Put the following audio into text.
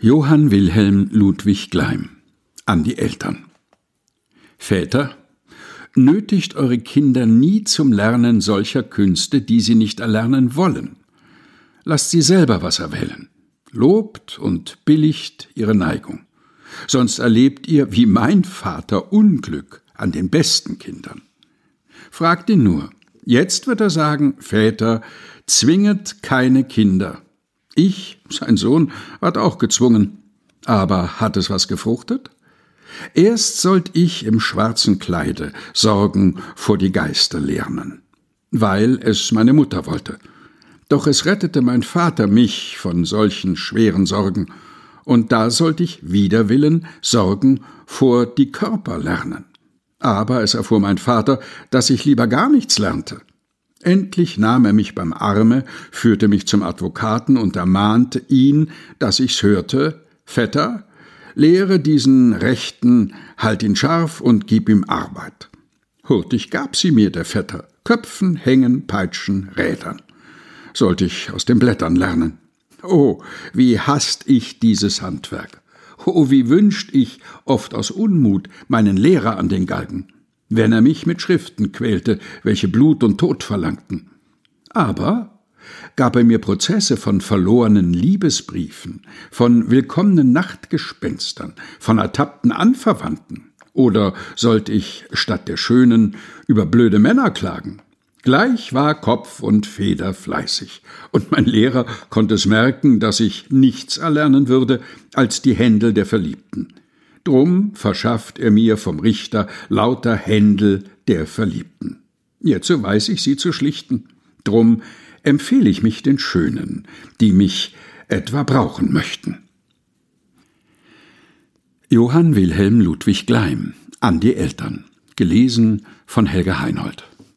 Johann Wilhelm Ludwig Gleim an die Eltern. Väter, nötigt eure Kinder nie zum Lernen solcher Künste, die sie nicht erlernen wollen. Lasst sie selber was erwählen. Lobt und billigt ihre Neigung. Sonst erlebt ihr, wie mein Vater, Unglück an den besten Kindern. Fragt ihn nur. Jetzt wird er sagen, Väter, zwinget keine Kinder. Ich, sein Sohn, ward auch gezwungen. Aber hat es was gefruchtet? Erst sollt ich im schwarzen Kleide Sorgen vor die Geister lernen, weil es meine Mutter wollte. Doch es rettete mein Vater mich von solchen schweren Sorgen, und da sollte ich wider Willen Sorgen vor die Körper lernen. Aber es erfuhr mein Vater, dass ich lieber gar nichts lernte. Endlich nahm er mich beim Arme, führte mich zum Advokaten und ermahnte ihn, dass ich's hörte, Vetter, lehre diesen Rechten, halt ihn scharf und gib ihm Arbeit. Hurtig gab sie mir der Vetter, Köpfen, Hängen, Peitschen, Rädern. Sollte ich aus den Blättern lernen. Oh, wie hasst ich dieses Handwerk. Oh, wie wünscht ich, oft aus Unmut, meinen Lehrer an den Galgen wenn er mich mit Schriften quälte, welche Blut und Tod verlangten. Aber gab er mir Prozesse von verlorenen Liebesbriefen, von willkommenen Nachtgespenstern, von ertappten Anverwandten, oder sollte ich statt der Schönen über blöde Männer klagen? Gleich war Kopf und Feder fleißig, und mein Lehrer konnte es merken, dass ich nichts erlernen würde als die Händel der Verliebten. Drum verschafft er mir vom Richter lauter Händel der Verliebten. Jetzo weiß ich sie zu schlichten. Drum empfehle ich mich den Schönen, die mich etwa brauchen möchten. Johann Wilhelm Ludwig Gleim an die Eltern. Gelesen von Helga Heinold.